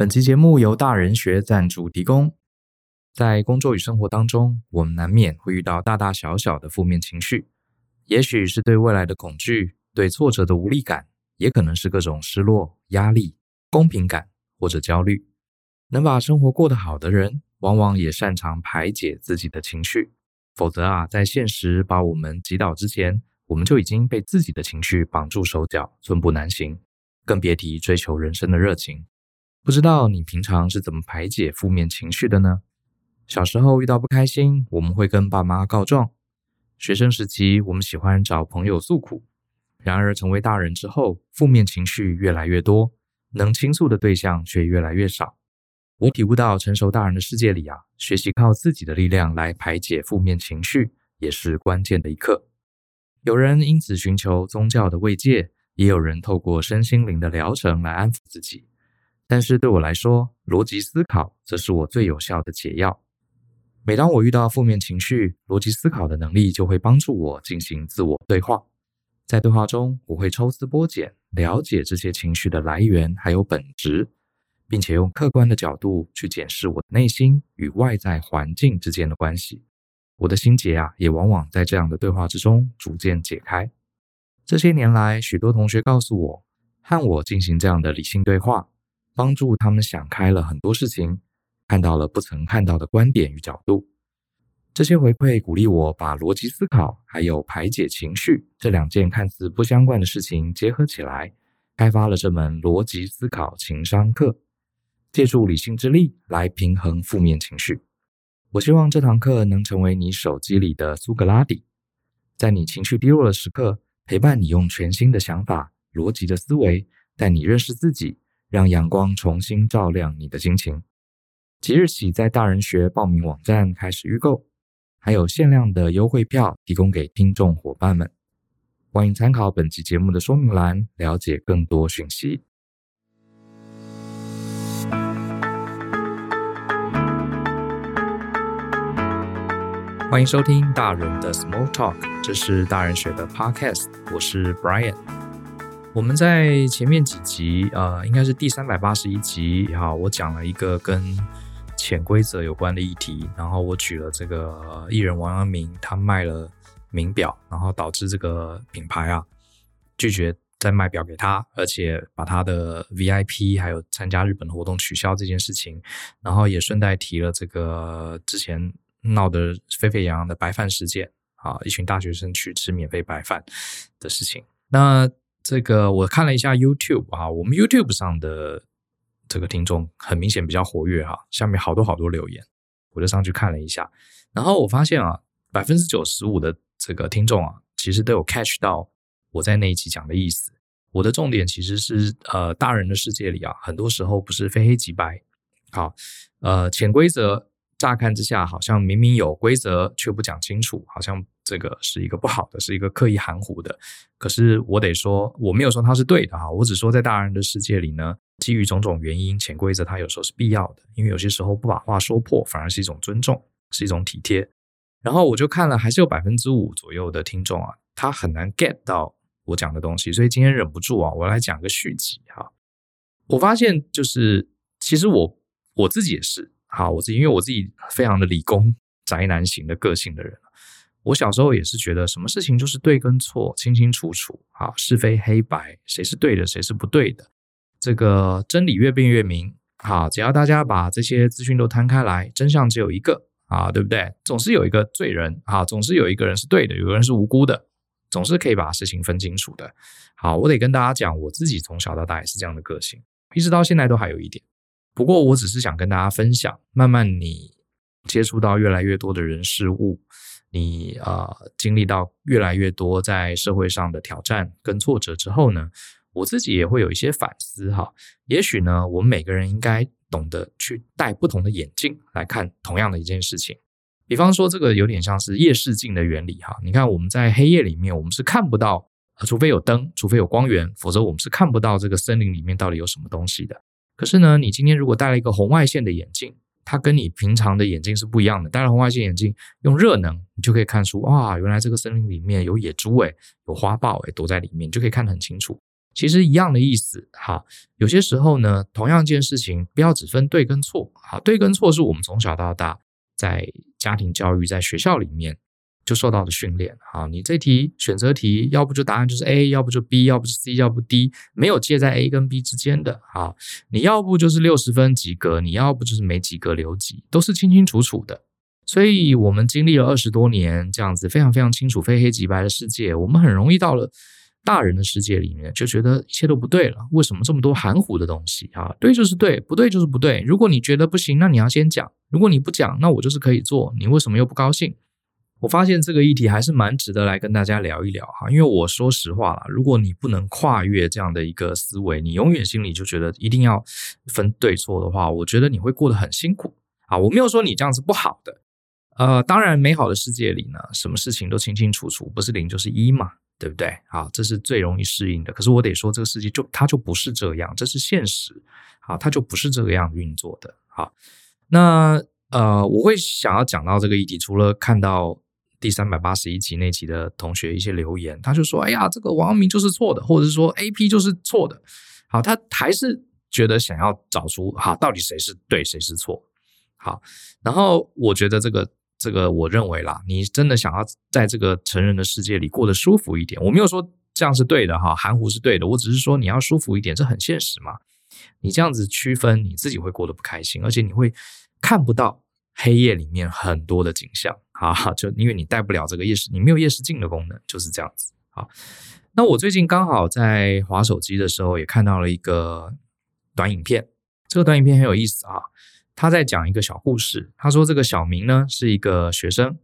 本期节目由大人学赞助提供。在工作与生活当中，我们难免会遇到大大小小的负面情绪，也许是对未来的恐惧、对挫折的无力感，也可能是各种失落、压力、公平感或者焦虑。能把生活过得好的人，往往也擅长排解自己的情绪。否则啊，在现实把我们击倒之前，我们就已经被自己的情绪绑住手脚，寸步难行，更别提追求人生的热情。不知道你平常是怎么排解负面情绪的呢？小时候遇到不开心，我们会跟爸妈告状；学生时期，我们喜欢找朋友诉苦。然而，成为大人之后，负面情绪越来越多，能倾诉的对象却越来越少。我体悟到，成熟大人的世界里啊，学习靠自己的力量来排解负面情绪，也是关键的一课。有人因此寻求宗教的慰藉，也有人透过身心灵的疗程来安抚自己。但是对我来说，逻辑思考则是我最有效的解药。每当我遇到负面情绪，逻辑思考的能力就会帮助我进行自我对话。在对话中，我会抽丝剥茧，了解这些情绪的来源还有本质，并且用客观的角度去检视我的内心与外在环境之间的关系。我的心结啊，也往往在这样的对话之中逐渐解开。这些年来，许多同学告诉我，和我进行这样的理性对话。帮助他们想开了很多事情，看到了不曾看到的观点与角度。这些回馈鼓励我把逻辑思考还有排解情绪这两件看似不相关的事情结合起来，开发了这门逻辑思考情商课，借助理性之力来平衡负面情绪。我希望这堂课能成为你手机里的苏格拉底，在你情绪低落的时刻，陪伴你用全新的想法、逻辑的思维，带你认识自己。让阳光重新照亮你的心情。即日起，在大人学报名网站开始预购，还有限量的优惠票提供给听众伙伴们。欢迎参考本期节目的说明栏，了解更多讯息。欢迎收听大人的 Small Talk，这是大人学的 Podcast，我是 Brian。我们在前面几集，呃，应该是第三百八十一集，哈，我讲了一个跟潜规则有关的议题，然后我举了这个艺人王阳明，他卖了名表，然后导致这个品牌啊拒绝再卖表给他，而且把他的 VIP 还有参加日本的活动取消这件事情，然后也顺带提了这个之前闹得沸沸扬扬的白饭事件，啊，一群大学生去吃免费白饭的事情，那。这个我看了一下 YouTube 啊，我们 YouTube 上的这个听众很明显比较活跃哈，下面好多好多留言，我就上去看了一下，然后我发现啊，百分之九十五的这个听众啊，其实都有 catch 到我在那一集讲的意思。我的重点其实是呃，大人的世界里啊，很多时候不是非黑即白，好，呃，潜规则。乍看之下，好像明明有规则却不讲清楚，好像这个是一个不好的，是一个刻意含糊的。可是我得说，我没有说它是对的哈，我只说在大人的世界里呢，基于种种原因，潜规则它有时候是必要的，因为有些时候不把话说破，反而是一种尊重，是一种体贴。然后我就看了，还是有百分之五左右的听众啊，他很难 get 到我讲的东西，所以今天忍不住啊，我来讲个续集哈。我发现就是，其实我我自己也是。好，我自己因为我自己非常的理工宅男型的个性的人，我小时候也是觉得什么事情就是对跟错清清楚楚，好，是非黑白，谁是对的，谁是不对的，这个真理越辩越明。好，只要大家把这些资讯都摊开来，真相只有一个啊，对不对？总是有一个罪人啊，总是有一个人是对的，有个人是无辜的，总是可以把事情分清楚的。好，我得跟大家讲，我自己从小到大也是这样的个性，一直到现在都还有一点。不过，我只是想跟大家分享，慢慢你接触到越来越多的人事物，你啊、经历到越来越多在社会上的挑战跟挫折之后呢，我自己也会有一些反思哈。也许呢，我们每个人应该懂得去戴不同的眼镜来看同样的一件事情。比方说，这个有点像是夜视镜的原理哈。你看，我们在黑夜里面，我们是看不到，除非有灯，除非有光源，否则我们是看不到这个森林里面到底有什么东西的。可是呢，你今天如果戴了一个红外线的眼镜，它跟你平常的眼镜是不一样的。戴了红外线眼镜，用热能，你就可以看出，哇，原来这个森林里面有野猪诶，有花豹诶，躲在里面，你就可以看得很清楚。其实一样的意思。哈，有些时候呢，同样一件事情，不要只分对跟错。好，对跟错是我们从小到大在家庭教育、在学校里面就受到了训练。好，你这题选择题，要不就答案就是 A，要不就 B，要不是 C，要不 D，没有介在 A 跟 B 之间的。好，你要不就是六十分及格，你要不就是没及格留级，都是清清楚楚的。所以我们经历了二十多年这样子非常非常清楚非黑即白的世界，我们很容易到了大人的世界里面就觉得一切都不对了。为什么这么多含糊的东西啊？对就是对，不对就是不对。如果你觉得不行，那你要先讲；如果你不讲，那我就是可以做。你为什么又不高兴？我发现这个议题还是蛮值得来跟大家聊一聊哈。因为我说实话啦，如果你不能跨越这样的一个思维，你永远心里就觉得一定要分对错的话，我觉得你会过得很辛苦啊。我没有说你这样是不好的。呃，当然，美好的世界里呢，什么事情都清清楚楚，不是零就是一嘛，对不对？好，这是最容易适应的。可是我得说，这个世界就它就不是这样，这是现实。好，它就不是这个样运作的。好，那呃，我会想要讲到这个议题，除了看到第三百八十一集那集的同学一些留言，他就说：“哎呀，这个王阳明就是错的，或者是说 AP 就是错的。”好，他还是觉得想要找出好到底谁是对，谁是错。好，然后我觉得这个。这个我认为啦，你真的想要在这个成人的世界里过得舒服一点，我没有说这样是对的哈，含糊是对的，我只是说你要舒服一点，这很现实嘛。你这样子区分，你自己会过得不开心，而且你会看不到黑夜里面很多的景象啊，就因为你带不了这个夜视，你没有夜视镜的功能，就是这样子。好，那我最近刚好在滑手机的时候，也看到了一个短影片，这个短影片很有意思啊。他在讲一个小故事。他说，这个小明呢是一个学生，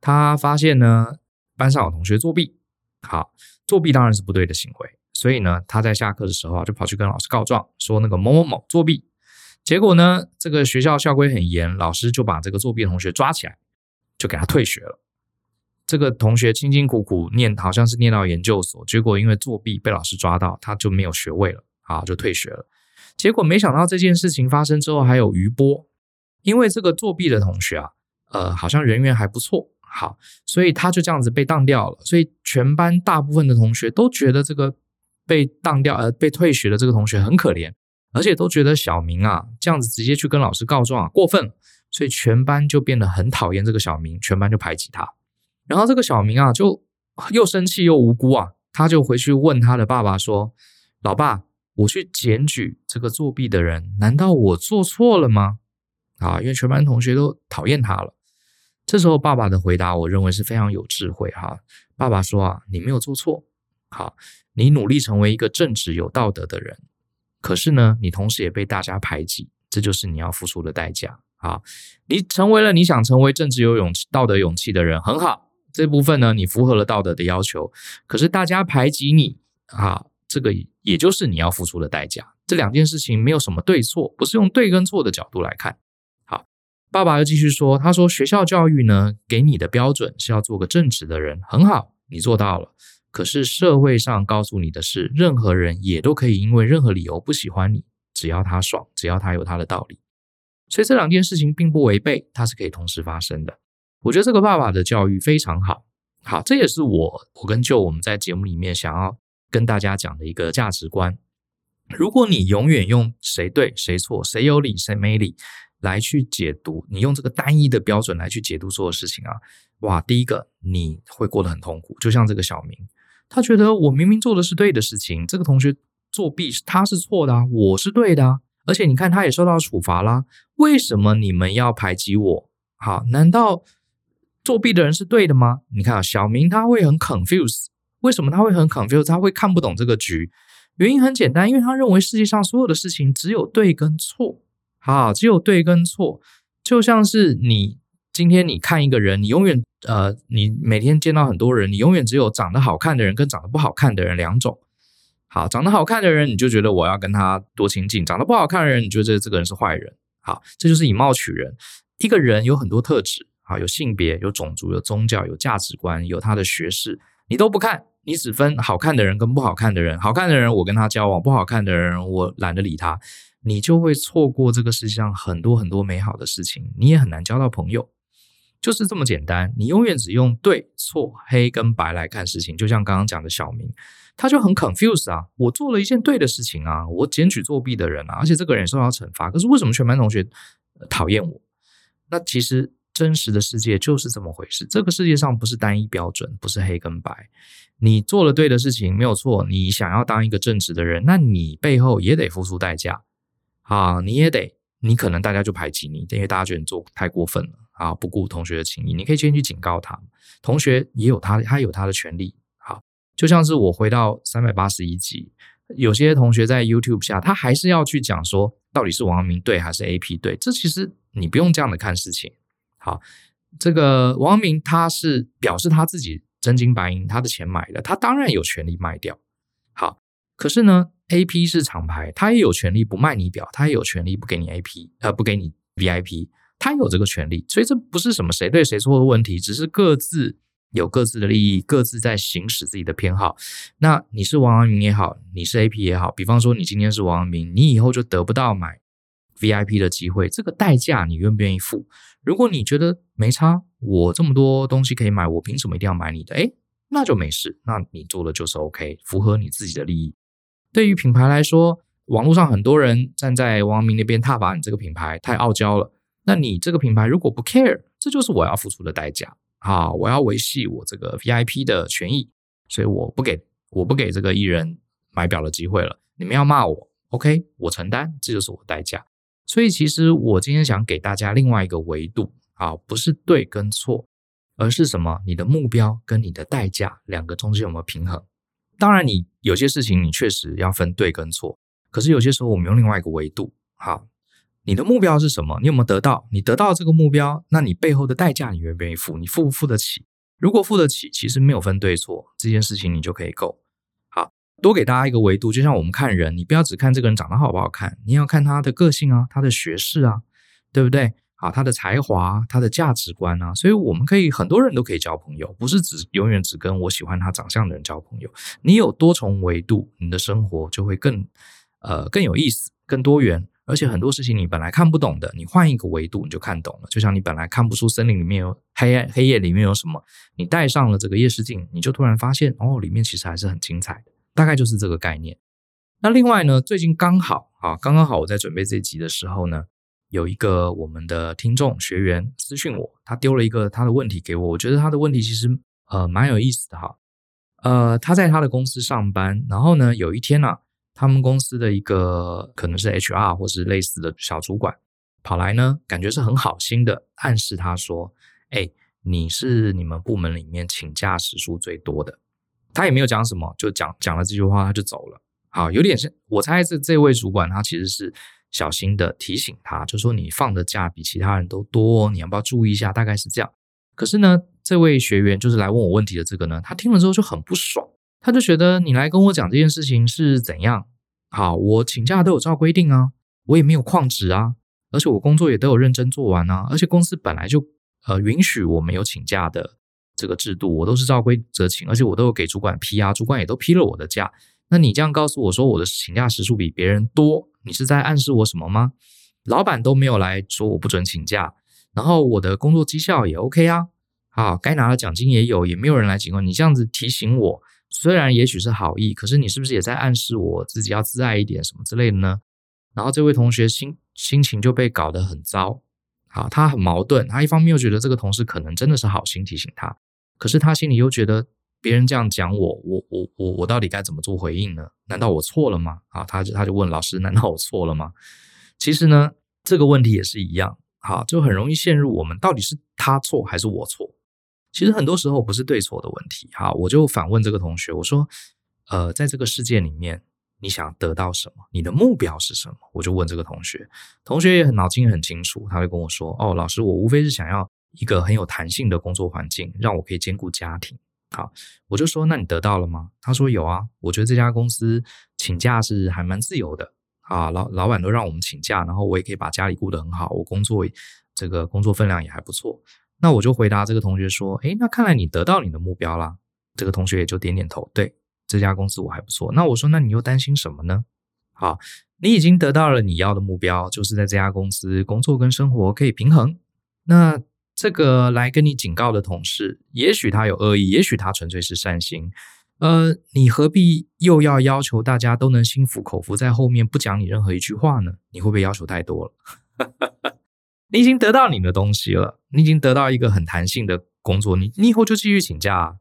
他发现呢班上有同学作弊。好，作弊当然是不对的行为，所以呢他在下课的时候啊就跑去跟老师告状，说那个某某某作弊。结果呢这个学校校规很严，老师就把这个作弊同学抓起来，就给他退学了。这个同学辛辛苦苦念，好像是念到研究所，结果因为作弊被老师抓到，他就没有学位了，啊，就退学了。结果没想到这件事情发生之后还有余波，因为这个作弊的同学啊，呃，好像人缘还不错，好，所以他就这样子被当掉了。所以全班大部分的同学都觉得这个被当掉呃被退学的这个同学很可怜，而且都觉得小明啊这样子直接去跟老师告状啊过分，所以全班就变得很讨厌这个小明，全班就排挤他。然后这个小明啊就又生气又无辜啊，他就回去问他的爸爸说：“老爸。”我去检举这个作弊的人，难道我做错了吗？啊，因为全班同学都讨厌他了。这时候爸爸的回答，我认为是非常有智慧哈。爸爸说啊，你没有做错，好，你努力成为一个正直有道德的人，可是呢，你同时也被大家排挤，这就是你要付出的代价啊。你成为了你想成为正直有勇气、道德勇气的人，很好，这部分呢，你符合了道德的要求，可是大家排挤你啊。这个也就是你要付出的代价。这两件事情没有什么对错，不是用对跟错的角度来看。好，爸爸又继续说，他说学校教育呢，给你的标准是要做个正直的人，很好，你做到了。可是社会上告诉你的是，任何人也都可以因为任何理由不喜欢你，只要他爽，只要他有他的道理。所以这两件事情并不违背，它是可以同时发生的。我觉得这个爸爸的教育非常好。好，这也是我我跟舅我们在节目里面想要。跟大家讲的一个价值观，如果你永远用谁对谁错、谁有理谁没理来去解读，你用这个单一的标准来去解读所有事情啊，哇，第一个你会过得很痛苦。就像这个小明，他觉得我明明做的是对的事情，这个同学作弊，他是错的啊，我是对的啊，而且你看他也受到处罚啦，为什么你们要排挤我？好，难道作弊的人是对的吗？你看啊，小明他会很 confuse。为什么他会很 confuse？他会看不懂这个局？原因很简单，因为他认为世界上所有的事情只有对跟错，好，只有对跟错。就像是你今天你看一个人，你永远呃，你每天见到很多人，你永远只有长得好看的人跟长得不好看的人两种。好，长得好看的人，你就觉得我要跟他多亲近；长得不好看的人，你觉得这个人是坏人。好，这就是以貌取人。一个人有很多特质，好，有性别、有种族、有宗教、有价值观、有他的学识，你都不看。你只分好看的人跟不好看的人，好看的人我跟他交往，不好看的人我懒得理他，你就会错过这个世界上很多很多美好的事情，你也很难交到朋友。就是这么简单。你永远只用对错、黑跟白来看事情，就像刚刚讲的小明，他就很 confused 啊。我做了一件对的事情啊，我检举作弊的人啊，而且这个人受到惩罚。可是为什么全班同学讨厌我？那其实真实的世界就是这么回事。这个世界上不是单一标准，不是黑跟白。你做了对的事情没有错，你想要当一个正直的人，那你背后也得付出代价啊，你也得。你可能大家就排挤你，因为大家觉得你做太过分了啊，不顾同学的情谊。你可以先去警告他，同学也有他，他有他的权利。就像是我回到三百八十一集，有些同学在 YouTube 下，他还是要去讲说，到底是王阳明对还是 AP 对？这其实你不用这样的看事情。好，这个王阳明他是表示他自己真金白银，他的钱买的，他当然有权利卖掉。好，可是呢？A P 是厂牌，他也有权利不卖你表，他也有权利不给你 A P，呃，不给你 V I P，他有这个权利，所以这不是什么谁对谁错的问题，只是各自有各自的利益，各自在行使自己的偏好。那你是王阳明也好，你是 A P 也好，比方说你今天是王阳明，你以后就得不到买 V I P 的机会，这个代价你愿不愿意付？如果你觉得没差，我这么多东西可以买，我凭什么一定要买你的？诶，那就没事，那你做的就是 OK，符合你自己的利益。对于品牌来说，网络上很多人站在王阳明那边踏伐你这个品牌太傲娇了。那你这个品牌如果不 care，这就是我要付出的代价啊！我要维系我这个 VIP 的权益，所以我不给我不给这个艺人买表的机会了。你们要骂我，OK，我承担，这就是我的代价。所以其实我今天想给大家另外一个维度啊，不是对跟错，而是什么？你的目标跟你的代价两个中间有没有平衡？当然，你有些事情你确实要分对跟错，可是有些时候我们用另外一个维度，好，你的目标是什么？你有没有得到？你得到这个目标，那你背后的代价你愿不愿意付？你付不付得起？如果付得起，其实没有分对错，这件事情你就可以够。好，多给大家一个维度，就像我们看人，你不要只看这个人长得好不好看，你要看他的个性啊，他的学识啊，对不对？啊，他的才华，他的价值观啊，所以我们可以很多人都可以交朋友，不是只永远只跟我喜欢他长相的人交朋友。你有多重维度，你的生活就会更呃更有意思、更多元。而且很多事情你本来看不懂的，你换一个维度你就看懂了。就像你本来看不出森林里面有黑暗黑夜里面有什么，你戴上了这个夜视镜，你就突然发现哦，里面其实还是很精彩的。大概就是这个概念。那另外呢，最近刚好啊，刚刚好我在准备这集的时候呢。有一个我们的听众学员私讯我，他丢了一个他的问题给我，我觉得他的问题其实呃蛮有意思的哈。呃，他在他的公司上班，然后呢有一天呢、啊，他们公司的一个可能是 HR 或是类似的小主管跑来呢，感觉是很好心的暗示他说：“哎，你是你们部门里面请假时数最多的。”他也没有讲什么，就讲讲了这句话他就走了。好，有点像我猜这这位主管他其实是。小心的提醒他，就说你放的假比其他人都多，你要不要注意一下？大概是这样。可是呢，这位学员就是来问我问题的这个呢，他听了之后就很不爽，他就觉得你来跟我讲这件事情是怎样？好，我请假都有照规定啊，我也没有旷职啊，而且我工作也都有认真做完啊，而且公司本来就呃允许我没有请假的这个制度，我都是照规则请，而且我都有给主管批啊，主管也都批了我的假。那你这样告诉我说我的请假时数比别人多？你是在暗示我什么吗？老板都没有来说我不准请假，然后我的工作绩效也 OK 啊，好，该拿的奖金也有，也没有人来警告你。这样子提醒我，虽然也许是好意，可是你是不是也在暗示我自己要自爱一点什么之类的呢？然后这位同学心心情就被搞得很糟，好，他很矛盾，他一方面又觉得这个同事可能真的是好心提醒他，可是他心里又觉得。别人这样讲我，我我我我到底该怎么做回应呢？难道我错了吗？啊，他就他就问老师，难道我错了吗？其实呢，这个问题也是一样，好，就很容易陷入我们到底是他错还是我错？其实很多时候不是对错的问题。哈，我就反问这个同学，我说，呃，在这个世界里面，你想得到什么？你的目标是什么？我就问这个同学，同学也很脑筋很清楚，他就跟我说，哦，老师，我无非是想要一个很有弹性的工作环境，让我可以兼顾家庭。好，我就说，那你得到了吗？他说有啊，我觉得这家公司请假是还蛮自由的啊，老老板都让我们请假，然后我也可以把家里顾得很好，我工作这个工作分量也还不错。那我就回答这个同学说，诶，那看来你得到你的目标啦。这个同学也就点点头，对，这家公司我还不错。那我说，那你又担心什么呢？好，你已经得到了你要的目标，就是在这家公司工作跟生活可以平衡。那这个来跟你警告的同事，也许他有恶意，也许他纯粹是善心。呃，你何必又要要求大家都能心服口服，在后面不讲你任何一句话呢？你会不会要求太多了？你已经得到你的东西了，你已经得到一个很弹性的工作，你你以后就继续请假啊，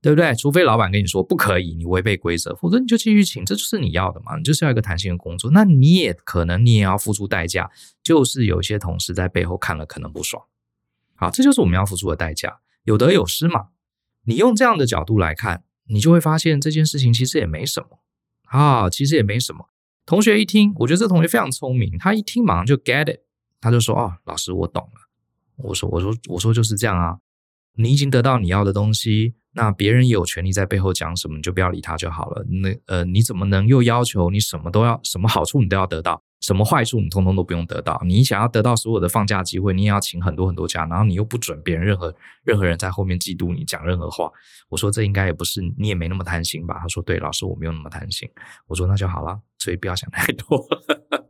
对不对？除非老板跟你说不可以，你违背规则，否则你就继续请，这就是你要的嘛，你就是要一个弹性的工作。那你也可能你也要付出代价，就是有些同事在背后看了可能不爽。好，这就是我们要付出的代价，有得有失嘛。你用这样的角度来看。你就会发现这件事情其实也没什么啊，其实也没什么。同学一听，我觉得这同学非常聪明，他一听马上就 get it，他就说：“哦，老师，我懂了。”我说：“我说，我说就是这样啊，你已经得到你要的东西。”那别人也有权利在背后讲什么，你就不要理他就好了。那呃，你怎么能又要求你什么都要，什么好处你都要得到，什么坏处你通通都不用得到？你想要得到所有的放假机会，你也要请很多很多假，然后你又不准别人任何任何人在后面嫉妒你讲任何话。我说这应该也不是，你也没那么贪心吧？他说对，老师我没有那么贪心。我说那就好了，所以不要想太多。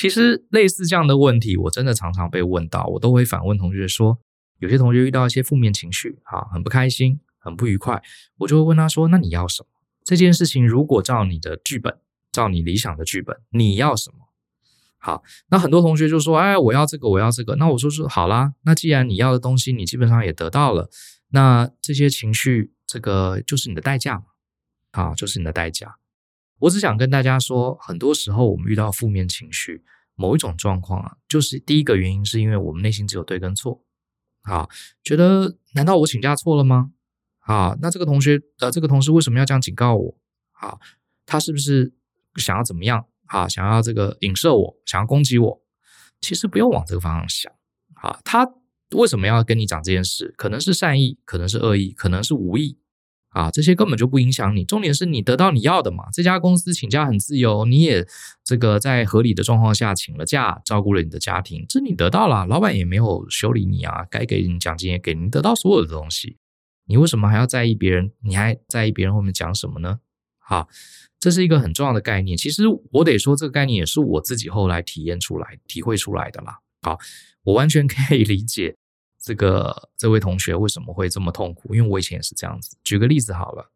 其实类似这样的问题，我真的常常被问到，我都会反问同学说，有些同学遇到一些负面情绪，啊，很不开心。很不愉快，我就会问他说：“那你要什么？这件事情如果照你的剧本，照你理想的剧本，你要什么？”好，那很多同学就说：“哎，我要这个，我要这个。”那我说说好啦，那既然你要的东西你基本上也得到了，那这些情绪，这个就是你的代价嘛？好，就是你的代价。我只想跟大家说，很多时候我们遇到负面情绪，某一种状况啊，就是第一个原因是因为我们内心只有对跟错。啊，觉得难道我请假错了吗？啊，那这个同学，呃，这个同事为什么要这样警告我？啊，他是不是想要怎么样？啊，想要这个影射我，想要攻击我？其实不用往这个方向想。啊，他为什么要跟你讲这件事？可能是善意，可能是恶意，可能是无意。啊，这些根本就不影响你。重点是你得到你要的嘛。这家公司请假很自由，你也这个在合理的状况下请了假，照顾了你的家庭，这你得到了。老板也没有修理你啊，该给你奖金也给你，得到所有的东西。你为什么还要在意别人？你还在意别人后面讲什么呢？好，这是一个很重要的概念。其实我得说，这个概念也是我自己后来体验出来、体会出来的啦。好，我完全可以理解这个这位同学为什么会这么痛苦，因为我以前也是这样子。举个例子好了，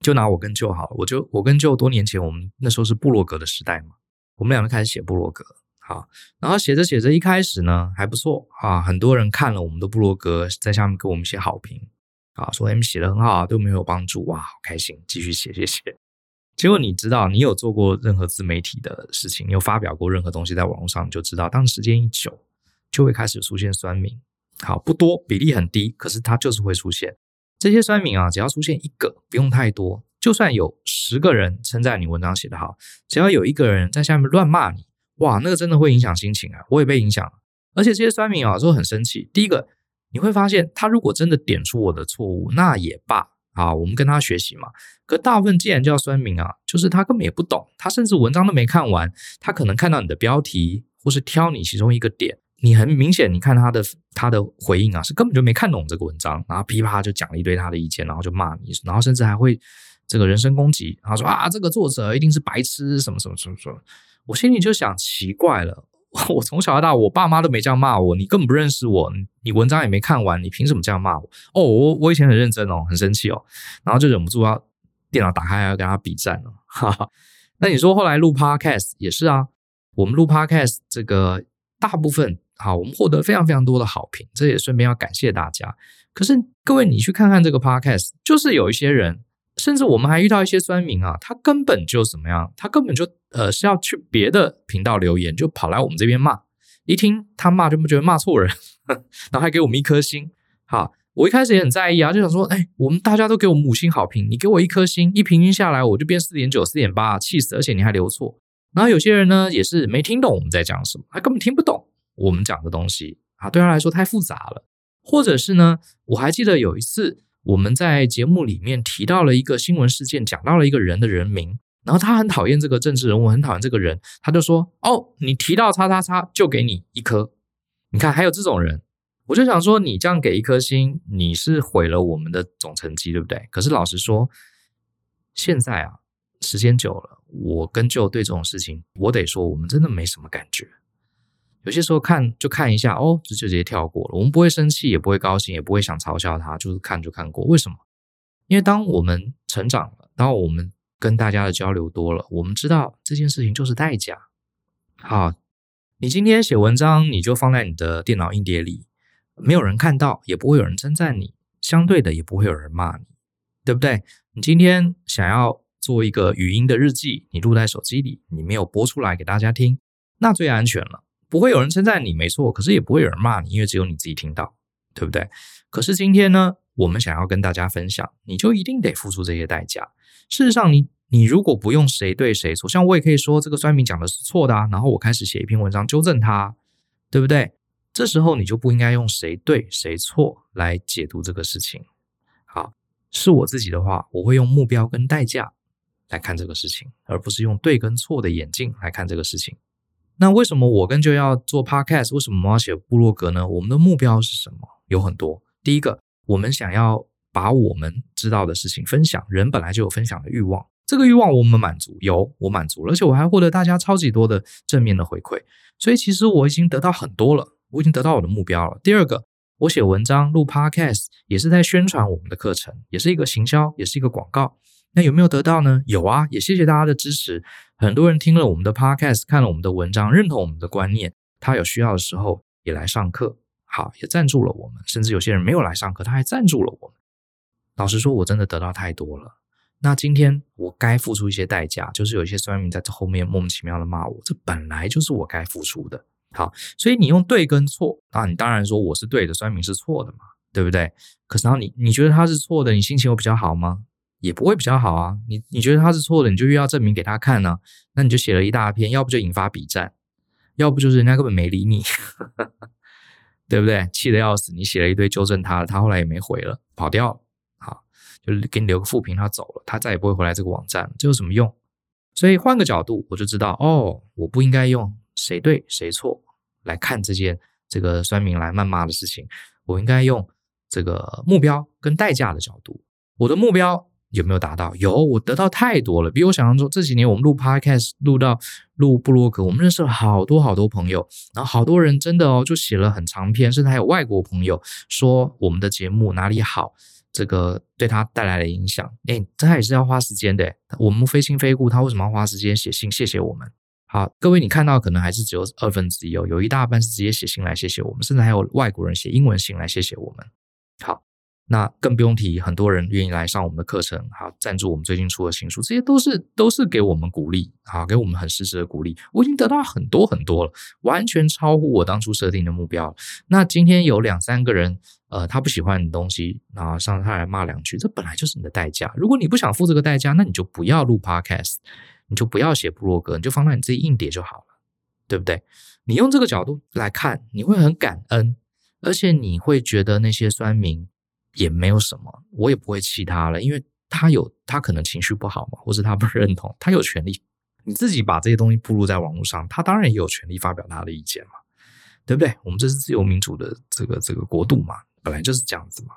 就拿我跟舅好了，我就我跟舅多年前，我们那时候是部落格的时代嘛，我们两个开始写部落格。好，然后写着写着，一开始呢还不错啊，很多人看了我们的部落格，在下面给我们写好评。啊，说 M 写的很好啊，对我们有帮助哇，好开心，继续写，谢谢。结果你知道，你有做过任何自媒体的事情，有发表过任何东西在网络上，你就知道，当时间一久，就会开始出现酸民。好，不多，比例很低，可是它就是会出现。这些酸民啊，只要出现一个，不用太多，就算有十个人称赞你文章写得好，只要有一个人在下面乱骂你，哇，那个真的会影响心情啊。我也被影响了，而且这些酸民啊，都很生气。第一个。你会发现，他如果真的点出我的错误，那也罢啊，我们跟他学习嘛。可大部分既然叫酸民啊，就是他根本也不懂，他甚至文章都没看完，他可能看到你的标题，或是挑你其中一个点，你很明显，你看他的他的回应啊，是根本就没看懂这个文章，然后噼啪就讲了一堆他的意见，然后就骂你，然后甚至还会这个人身攻击，然后说啊，这个作者一定是白痴，什么什么什么什么，我心里就想奇怪了。我从小到大，我爸妈都没这样骂我，你根本不认识我，你文章也没看完，你凭什么这样骂我？哦，我我以前很认真哦，很生气哦，然后就忍不住要电脑打开要跟他比战了，哈哈。那你说后来录 Podcast 也是啊，我们录 Podcast 这个大部分好，我们获得非常非常多的好评，这也顺便要感谢大家。可是各位，你去看看这个 Podcast，就是有一些人。甚至我们还遇到一些酸民啊，他根本就怎么样？他根本就呃是要去别的频道留言，就跑来我们这边骂。一听他骂，就不觉得骂错人，然后还给我们一颗星。好，我一开始也很在意啊，就想说，哎，我们大家都给我们五星好评，你给我一颗星，一平均下来我就变四点九、四点八，气死！而且你还留错。然后有些人呢，也是没听懂我们在讲什么，他根本听不懂我们讲的东西啊，对他来说太复杂了。或者是呢，我还记得有一次。我们在节目里面提到了一个新闻事件，讲到了一个人的人名，然后他很讨厌这个政治人物，很讨厌这个人，他就说：“哦，你提到叉叉叉，就给你一颗。”你看，还有这种人，我就想说，你这样给一颗星，你是毁了我们的总成绩，对不对？可是老实说，现在啊，时间久了，我跟舅对这种事情，我得说，我们真的没什么感觉。有些时候看就看一下，哦，就就直接跳过了。我们不会生气，也不会高兴，也不会想嘲笑他，就是看就看过。为什么？因为当我们成长了，当我们跟大家的交流多了，我们知道这件事情就是代价。好，你今天写文章，你就放在你的电脑硬碟里，没有人看到，也不会有人称赞你，相对的也不会有人骂你，对不对？你今天想要做一个语音的日记，你录在手机里，你没有播出来给大家听，那最安全了。不会有人称赞你，没错，可是也不会有人骂你，因为只有你自己听到，对不对？可是今天呢，我们想要跟大家分享，你就一定得付出这些代价。事实上你，你如果不用谁对谁错，像我也可以说这个酸民讲的是错的啊，然后我开始写一篇文章纠正他，对不对？这时候你就不应该用谁对谁错来解读这个事情。好，是我自己的话，我会用目标跟代价来看这个事情，而不是用对跟错的眼镜来看这个事情。那为什么我跟就要做 Podcast？为什么我要写部落格呢？我们的目标是什么？有很多。第一个，我们想要把我们知道的事情分享。人本来就有分享的欲望，这个欲望我们满足，有我满足了，而且我还获得大家超级多的正面的回馈。所以其实我已经得到很多了，我已经得到我的目标了。第二个，我写文章、录 Podcast 也是在宣传我们的课程，也是一个行销，也是一个广告。那有没有得到呢？有啊，也谢谢大家的支持。很多人听了我们的 podcast，看了我们的文章，认同我们的观念，他有需要的时候也来上课，好，也赞助了我们。甚至有些人没有来上课，他还赞助了我们。老实说，我真的得到太多了。那今天我该付出一些代价，就是有一些酸民在这后面莫名其妙的骂我，这本来就是我该付出的。好，所以你用对跟错啊，你当然说我是对的，酸民是错的嘛，对不对？可是然后你你觉得他是错的，你心情会比较好吗？也不会比较好啊！你你觉得他是错的，你就越要证明给他看呢、那你就写了一大篇，要不就引发笔战，要不就是人家根本没理你，对不对？气得要死，你写了一堆纠正他，他后来也没回了，跑掉了，好，就给你留个负评，他走了，他再也不会回来这个网站，这有什么用？所以换个角度，我就知道哦，我不应该用谁对谁错来看这件这个酸民来谩骂的事情，我应该用这个目标跟代价的角度，我的目标。有没有达到？有，我得到太多了，比我想象中。这几年我们录 Podcast，录到录部落格，我们认识了好多好多朋友，然后好多人真的哦，就写了很长篇，甚至还有外国朋友说我们的节目哪里好，这个对他带来了影响。诶，他也是要花时间的。我们非亲非故，他为什么要花时间写信谢谢我们？好，各位你看到可能还是只有二分之一哦，有一大半是直接写信来谢谢我们，甚至还有外国人写英文信来谢谢我们。好。那更不用提，很多人愿意来上我们的课程，好，赞助我们最近出的新书，这些都是都是给我们鼓励，好，给我们很实质的鼓励。我已经得到很多很多了，完全超乎我当初设定的目标。那今天有两三个人，呃，他不喜欢你的东西，然后上他来骂两句，这本来就是你的代价。如果你不想付这个代价，那你就不要录 Podcast，你就不要写部落格，你就放在你自己硬碟就好了，对不对？你用这个角度来看，你会很感恩，而且你会觉得那些酸民。也没有什么，我也不会气他了，因为他有他可能情绪不好嘛，或是他不认同，他有权利。你自己把这些东西暴露在网络上，他当然也有权利发表他的意见嘛，对不对？我们这是自由民主的这个这个国度嘛，本来就是这样子嘛。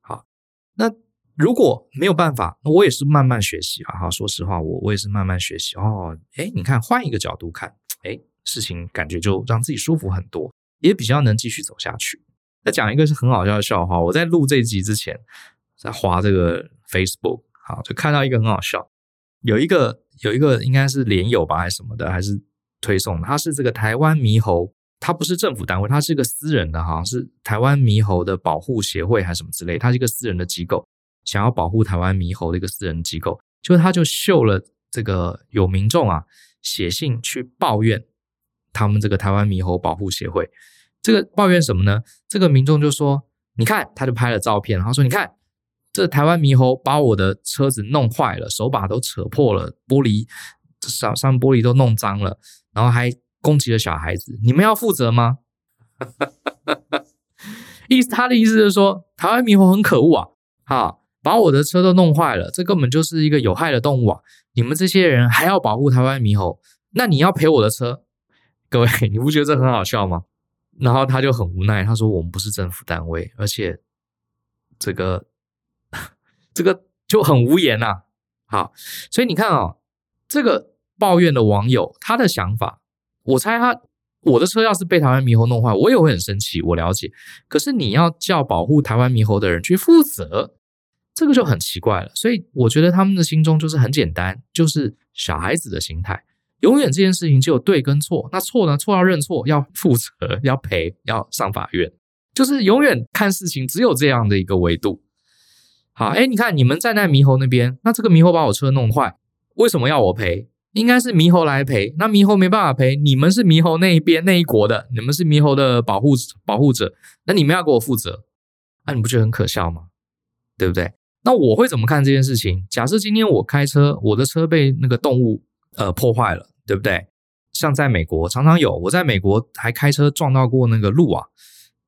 好，那如果没有办法，那我也是慢慢学习啊。哈，说实话，我我也是慢慢学习哦。诶，你看，换一个角度看，诶，事情感觉就让自己舒服很多，也比较能继续走下去。再讲一个是很好笑的笑话。我在录这集之前，在滑这个 Facebook，好，就看到一个很好笑。有一个有一个应该是连友吧，还是什么的，还是推送的。他是这个台湾猕猴，他不是政府单位，他是一个私人的，好像是台湾猕猴的保护协会还是什么之类。他是一个私人的机构，想要保护台湾猕猴的一个私人机构。就他就秀了这个有民众啊写信去抱怨他们这个台湾猕猴保护协会。这个抱怨什么呢？这个民众就说：“你看，他就拍了照片，然后说：‘你看，这台湾猕猴把我的车子弄坏了，手把都扯破了，玻璃上上玻璃都弄脏了，然后还攻击了小孩子，你们要负责吗？’ 意思他的意思就是说，台湾猕猴很可恶啊，哈，把我的车都弄坏了，这根本就是一个有害的动物啊！你们这些人还要保护台湾猕猴，那你要赔我的车，各位，你不觉得这很好笑吗？”然后他就很无奈，他说：“我们不是政府单位，而且这个 这个就很无言呐、”好，所以你看啊、哦，这个抱怨的网友他的想法，我猜他我的车要是被台湾猕猴弄坏，我也会很生气。我了解，可是你要叫保护台湾猕猴的人去负责，这个就很奇怪了。所以我觉得他们的心中就是很简单，就是小孩子的心态，永远这件事情就有对跟错。那错呢？错要认错，要负责，要赔，要上法院，就是永远看事情只有这样的一个维度。好，哎，你看你们站在猕猴那边，那这个猕猴把我车弄坏，为什么要我赔？应该是猕猴来赔，那猕猴没办法赔，你们是猕猴那一边那一国的，你们是猕猴的保护保护者，那你们要给我负责，那、啊、你不觉得很可笑吗？对不对？那我会怎么看这件事情？假设今天我开车，我的车被那个动物呃破坏了，对不对？像在美国常常有，我在美国还开车撞到过那个鹿啊，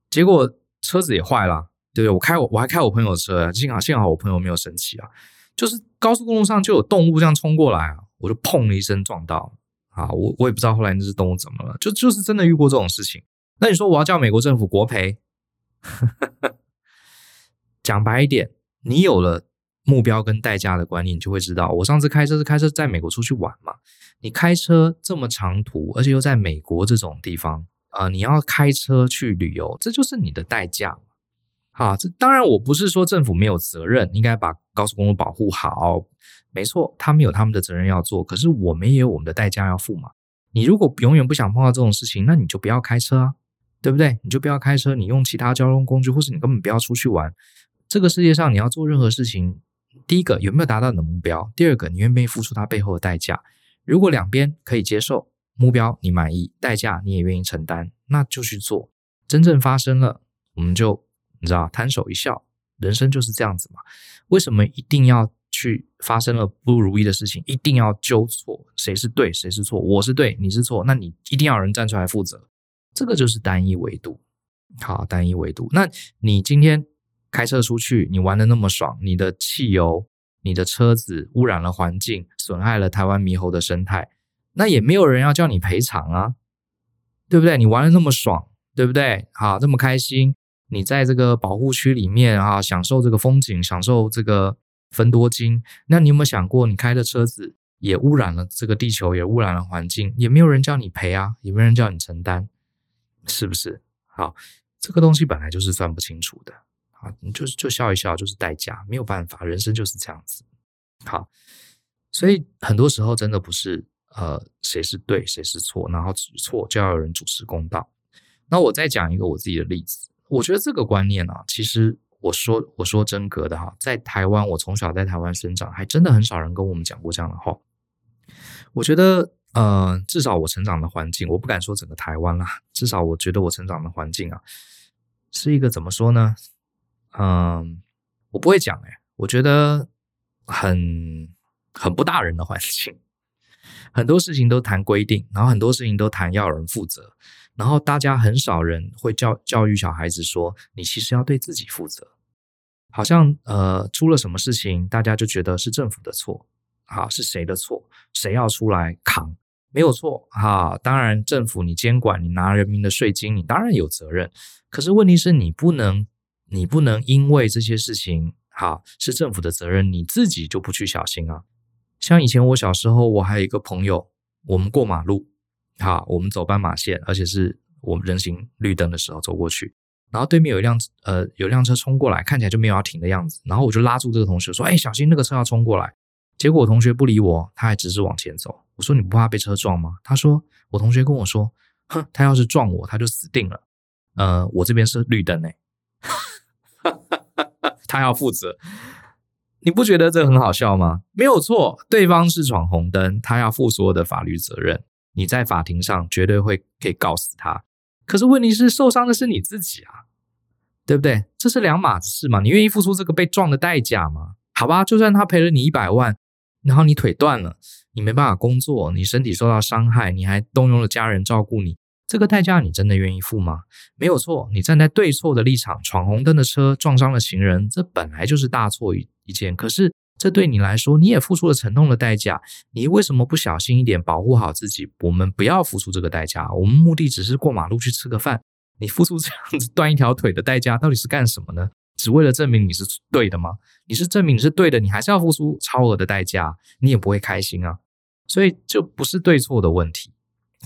结果车子也坏了，对不对？我开我我还开我朋友车，幸好幸好我朋友没有生气啊，就是高速公路上就有动物这样冲过来啊。我就砰的一声撞到，啊，我我也不知道后来那只动物怎么了，就就是真的遇过这种事情。那你说我要叫美国政府国赔？讲白一点，你有了目标跟代价的观念，你就会知道，我上次开车是开车在美国出去玩嘛，你开车这么长途，而且又在美国这种地方，啊、呃，你要开车去旅游，这就是你的代价。啊，这当然我不是说政府没有责任，应该把高速公路保护好。没错，他们有他们的责任要做，可是我们也有我们的代价要付嘛。你如果永远不想碰到这种事情，那你就不要开车啊，对不对？你就不要开车，你用其他交通工具，或是你根本不要出去玩。这个世界上你要做任何事情，第一个有没有达到你的目标？第二个你愿不愿意付出它背后的代价？如果两边可以接受，目标你满意，代价你也愿意承担，那就去做。真正发生了，我们就。你知道，摊手一笑，人生就是这样子嘛。为什么一定要去发生了不如意的事情，一定要纠错谁是对谁是错？我是对，你是错，那你一定要有人站出来负责。这个就是单一维度。好，单一维度。那你今天开车出去，你玩的那么爽，你的汽油、你的车子污染了环境，损害了台湾猕猴的生态，那也没有人要叫你赔偿啊，对不对？你玩的那么爽，对不对？好，这么开心。你在这个保护区里面啊，享受这个风景，享受这个芬多精。那你有没有想过，你开的车子也污染了这个地球，也污染了环境，也没有人叫你赔啊，也没有人叫你承担，是不是？好，这个东西本来就是算不清楚的，就是就笑一笑，就是代价，没有办法，人生就是这样子。好，所以很多时候真的不是呃谁是对谁是错，然后错就要有人主持公道。那我再讲一个我自己的例子。我觉得这个观念啊，其实我说我说真格的哈，在台湾，我从小在台湾生长，还真的很少人跟我们讲过这样的话。我觉得，呃，至少我成长的环境，我不敢说整个台湾啦，至少我觉得我成长的环境啊，是一个怎么说呢？嗯、我不会讲哎，我觉得很很不大人的环境，很多事情都谈规定，然后很多事情都谈要人负责。然后大家很少人会教教育小孩子说，你其实要对自己负责。好像呃出了什么事情，大家就觉得是政府的错，啊，是谁的错，谁要出来扛？没有错哈。当然政府你监管，你拿人民的税金，你当然有责任。可是问题是你不能，你不能因为这些事情哈是政府的责任，你自己就不去小心啊。像以前我小时候，我还有一个朋友，我们过马路。好，我们走斑马线，而且是我们人行绿灯的时候走过去，然后对面有一辆呃有辆车冲过来，看起来就没有要停的样子，然后我就拉住这个同学说：“哎，小心那个车要冲过来。”结果我同学不理我，他还直直往前走。我说：“你不怕被车撞吗？”他说：“我同学跟我说，哼，他要是撞我，他就死定了。呃，我这边是绿灯哎，他要负责。你不觉得这很好笑吗？没有错，对方是闯红灯，他要负所有的法律责任。”你在法庭上绝对会可以告死他，可是问题是受伤的是你自己啊，对不对？这是两码子事嘛？你愿意付出这个被撞的代价吗？好吧，就算他赔了你一百万，然后你腿断了，你没办法工作，你身体受到伤害，你还动用了家人照顾你，这个代价你真的愿意付吗？没有错，你站在对错的立场，闯红灯的车撞伤了行人，这本来就是大错一一件，可是。这对你来说，你也付出了沉痛的代价。你为什么不小心一点，保护好自己？我们不要付出这个代价。我们目的只是过马路去吃个饭。你付出这样子断一条腿的代价，到底是干什么呢？只为了证明你是对的吗？你是证明你是对的，你还是要付出超额的代价，你也不会开心啊。所以就不是对错的问题。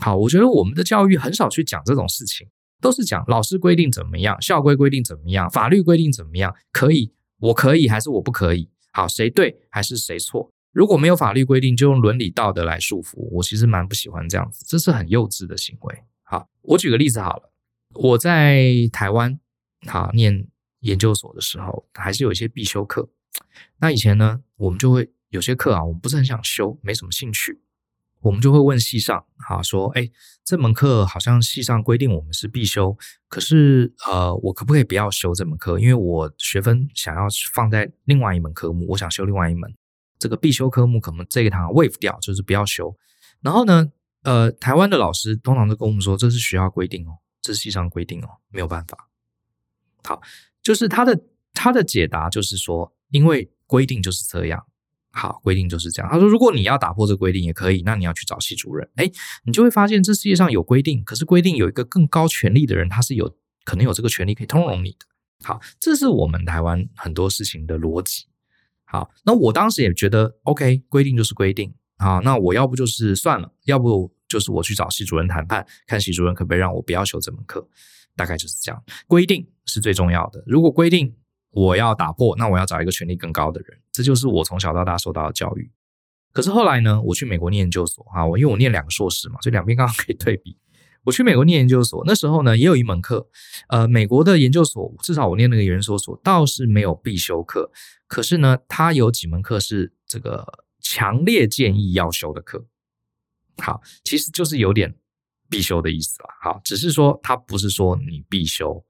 好，我觉得我们的教育很少去讲这种事情，都是讲老师规定怎么样，校规规定怎么样，法律规定怎么样，可以，我可以还是我不可以？好，谁对还是谁错？如果没有法律规定，就用伦理道德来束缚，我其实蛮不喜欢这样子，这是很幼稚的行为。好，我举个例子好了，我在台湾好念研究所的时候，还是有一些必修课。那以前呢，我们就会有些课啊，我们不是很想修，没什么兴趣。我们就会问系上，哈，说，哎，这门课好像系上规定我们是必修，可是，呃，我可不可以不要修这门课？因为我学分想要放在另外一门科目，我想修另外一门，这个必修科目可能这一堂 waive 掉，就是不要修。然后呢，呃，台湾的老师通常都跟我们说，这是学校规定哦，这是系上规定哦，没有办法。好，就是他的他的解答就是说，因为规定就是这样。好，规定就是这样。他说，如果你要打破这个规定也可以，那你要去找系主任。哎，你就会发现这世界上有规定，可是规定有一个更高权力的人，他是有可能有这个权力可以通融你的。好，这是我们台湾很多事情的逻辑。好，那我当时也觉得，OK，规定就是规定。啊，那我要不就是算了，要不就是我去找系主任谈判，看系主任可不可以让我不要修这门课。大概就是这样，规定是最重要的。如果规定，我要打破，那我要找一个权力更高的人，这就是我从小到大受到的教育。可是后来呢，我去美国念研究所啊，我因为我念两个硕士嘛，所以两边刚好可以对比。我去美国念研究所，那时候呢也有一门课，呃，美国的研究所至少我念那个研究所倒是没有必修课，可是呢，它有几门课是这个强烈建议要修的课。好，其实就是有点必修的意思了。好，只是说它不是说你必修。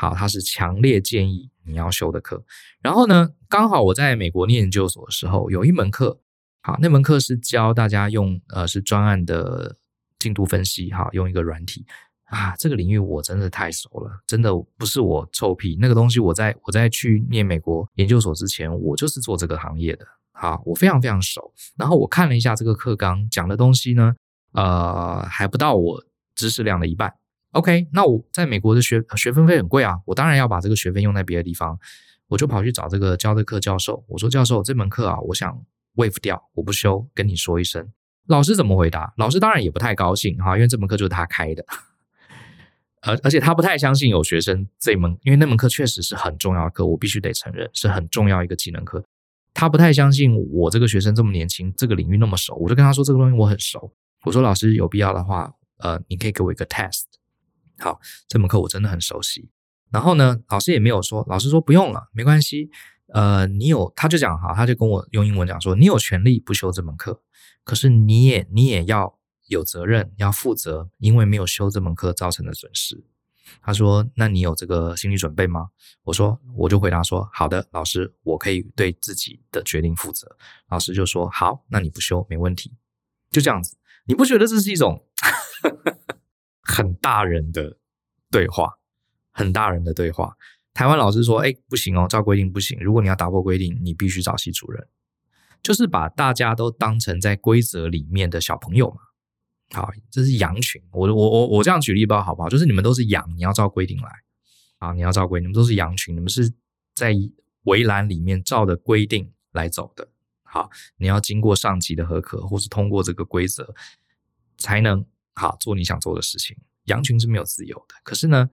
好，他是强烈建议你要修的课。然后呢，刚好我在美国念研究所的时候，有一门课，好，那门课是教大家用呃是专案的进度分析，哈，用一个软体啊，这个领域我真的太熟了，真的不是我臭屁，那个东西我在我在去念美国研究所之前，我就是做这个行业的，好，我非常非常熟。然后我看了一下这个课纲讲的东西呢，呃，还不到我知识量的一半。OK，那我在美国的学学分费很贵啊，我当然要把这个学费用在别的地方，我就跑去找这个教的课教授，我说教授，这门课啊，我想 waive 掉，我不修，跟你说一声。老师怎么回答？老师当然也不太高兴哈，因为这门课就是他开的，而而且他不太相信有学生这门，因为那门课确实是很重要的课，我必须得承认是很重要一个技能课，他不太相信我这个学生这么年轻，这个领域那么熟，我就跟他说这个东西我很熟，我说老师有必要的话，呃，你可以给我一个 test。好，这门课我真的很熟悉。然后呢，老师也没有说，老师说不用了，没关系。呃，你有，他就讲哈，他就跟我用英文讲说，你有权利不修这门课，可是你也你也要有责任，要负责，因为没有修这门课造成的损失。他说，那你有这个心理准备吗？我说，我就回答说，好的，老师，我可以对自己的决定负责。老师就说，好，那你不修没问题，就这样子。你不觉得这是一种？很大人的对话，很大人的对话。台湾老师说：“哎，不行哦，照规定不行。如果你要打破规定，你必须找系主任。”就是把大家都当成在规则里面的小朋友嘛。好，这是羊群。我我我我这样举例吧好不好？就是你们都是羊，你要照规定来啊！你要照规，你们都是羊群，你们是在围栏里面照着规定来走的。好，你要经过上级的核可，或是通过这个规则，才能。好，做你想做的事情。羊群是没有自由的。可是呢，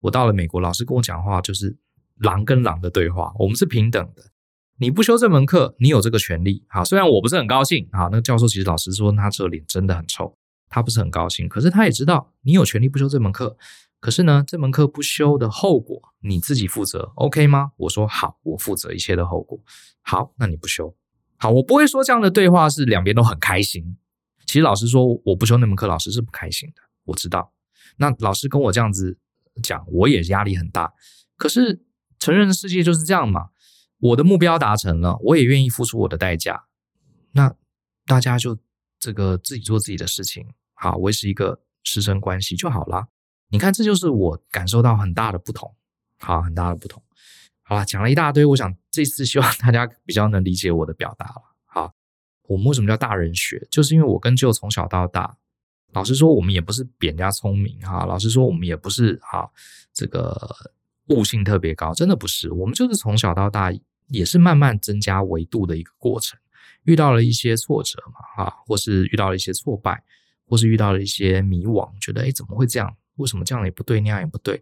我到了美国，老师跟我讲话就是狼跟狼的对话。我们是平等的。你不修这门课，你有这个权利。好，虽然我不是很高兴。好，那个教授其实老实说，他这脸真的很臭，他不是很高兴。可是他也知道你有权利不修这门课。可是呢，这门课不修的后果你自己负责，OK 吗？我说好，我负责一切的后果。好，那你不修。好，我不会说这样的对话是两边都很开心。其实老师说我不修那门课，老师是不开心的。我知道，那老师跟我这样子讲，我也压力很大。可是成人的世界就是这样嘛。我的目标达成了，我也愿意付出我的代价。那大家就这个自己做自己的事情，好，维持一个师生关系就好了。你看，这就是我感受到很大的不同，好，很大的不同。好了，讲了一大堆，我想这次希望大家比较能理解我的表达了。我们为什么叫大人学？就是因为我跟舅从小到大，老实说，我们也不是比人家聪明哈。老实说，我们也不是哈这个悟性特别高，真的不是。我们就是从小到大也是慢慢增加维度的一个过程。遇到了一些挫折嘛哈，或是遇到了一些挫败，或是遇到了一些迷惘，觉得诶怎么会这样？为什么这样也不对，那样也不对？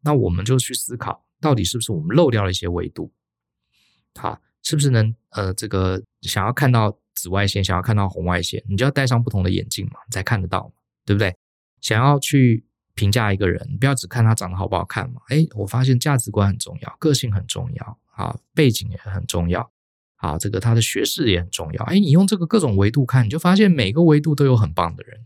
那我们就去思考，到底是不是我们漏掉了一些维度？好，是不是能呃这个想要看到紫外线，想要看到红外线，你就要戴上不同的眼镜嘛，你才看得到嘛，对不对？想要去评价一个人，不要只看他长得好不好看嘛。诶，我发现价值观很重要，个性很重要，啊，背景也很重要。好，这个他的学识也很重要。哎，你用这个各种维度看，你就发现每个维度都有很棒的人。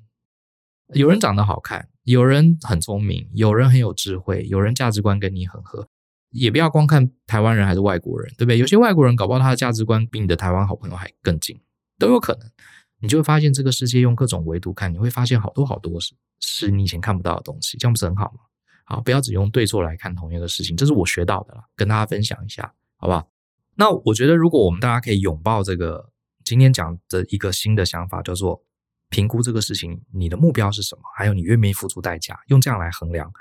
有人长得好看，有人很聪明，有人很有智慧，有人价值观跟你很合。也不要光看台湾人还是外国人，对不对？有些外国人搞不好他的价值观比你的台湾好朋友还更近，都有可能。你就会发现这个世界用各种维度看，你会发现好多好多是是你以前看不到的东西，这样不是很好吗？好，不要只用对错来看同一个事情，这是我学到的了，跟大家分享一下，好不好？那我觉得，如果我们大家可以拥抱这个今天讲的一个新的想法，叫做评估这个事情，你的目标是什么？还有你愿不愿意付出代价？用这样来衡量，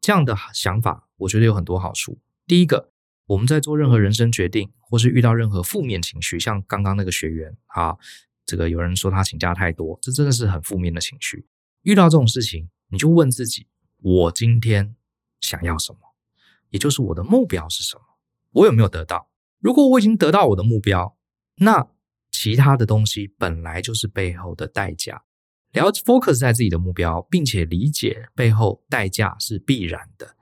这样的想法，我觉得有很多好处。第一个，我们在做任何人生决定，或是遇到任何负面情绪，像刚刚那个学员啊，这个有人说他请假太多，这真的是很负面的情绪。遇到这种事情，你就问自己：我今天想要什么？也就是我的目标是什么？我有没有得到？如果我已经得到我的目标，那其他的东西本来就是背后的代价。了解 focus 在自己的目标，并且理解背后代价是必然的。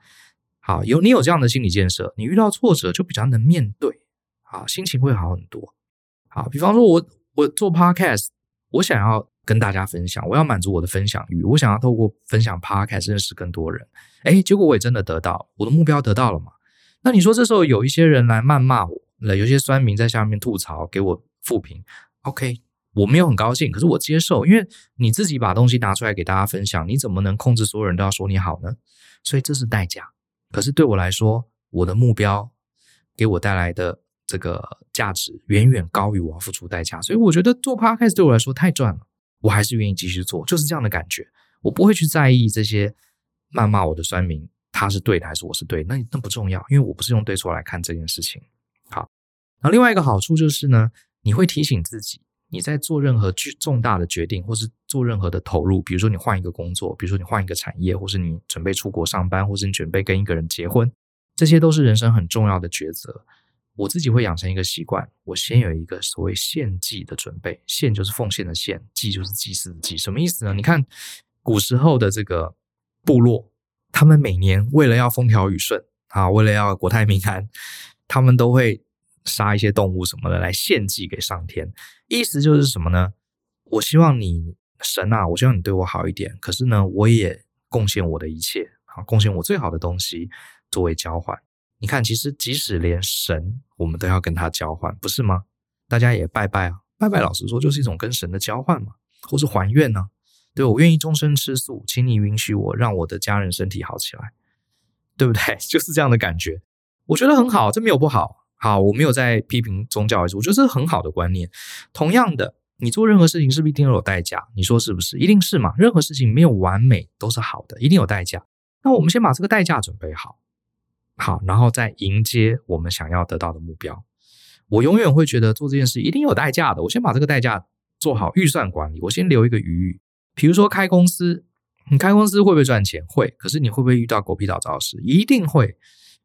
好，有你有这样的心理建设，你遇到挫折就比较能面对，啊，心情会好很多。好，比方说我我做 podcast，我想要跟大家分享，我要满足我的分享欲，我想要透过分享 podcast 认识更多人。哎，结果我也真的得到我的目标，得到了嘛？那你说这时候有一些人来谩骂我？有些酸民在下面吐槽，给我负评。OK，我没有很高兴，可是我接受，因为你自己把东西拿出来给大家分享，你怎么能控制所有人都要说你好呢？所以这是代价。可是对我来说，我的目标给我带来的这个价值远远高于我要付出代价，所以我觉得做 Podcast 对我来说太赚了，我还是愿意继续做，就是这样的感觉。我不会去在意这些谩骂我的酸民，他是对的还是我是对，那那不重要，因为我不是用对错来看这件事情。好，那另外一个好处就是呢，你会提醒自己，你在做任何巨重大的决定，或是做任何的投入，比如说你换一个工作，比如说你换一个产业，或是你准备出国上班，或是你准备跟一个人结婚，这些都是人生很重要的抉择。我自己会养成一个习惯，我先有一个所谓献祭的准备，献就是奉献的献，祭就是祭祀的祭，什么意思呢？你看古时候的这个部落，他们每年为了要风调雨顺啊，为了要国泰民安。他们都会杀一些动物什么的来献祭给上天，意思就是什么呢？我希望你神啊，我希望你对我好一点，可是呢，我也贡献我的一切，好，贡献我最好的东西作为交换。你看，其实即使连神，我们都要跟他交换，不是吗？大家也拜拜啊，拜拜，老实说就是一种跟神的交换嘛，或是还愿呢？对，我愿意终身吃素，请你允许我让我的家人身体好起来，对不对？就是这样的感觉。我觉得很好，这没有不好。好，我没有在批评宗教，我觉得这是很好的观念。同样的，你做任何事情是不是一定要有代价？你说是不是？一定是嘛？任何事情没有完美，都是好的，一定有代价。那我们先把这个代价准备好，好，然后再迎接我们想要得到的目标。我永远会觉得做这件事一定有代价的。我先把这个代价做好预算管理，我先留一个余裕。比如说开公司，你开公司会不会赚钱？会。可是你会不会遇到狗屁倒灶事？一定会。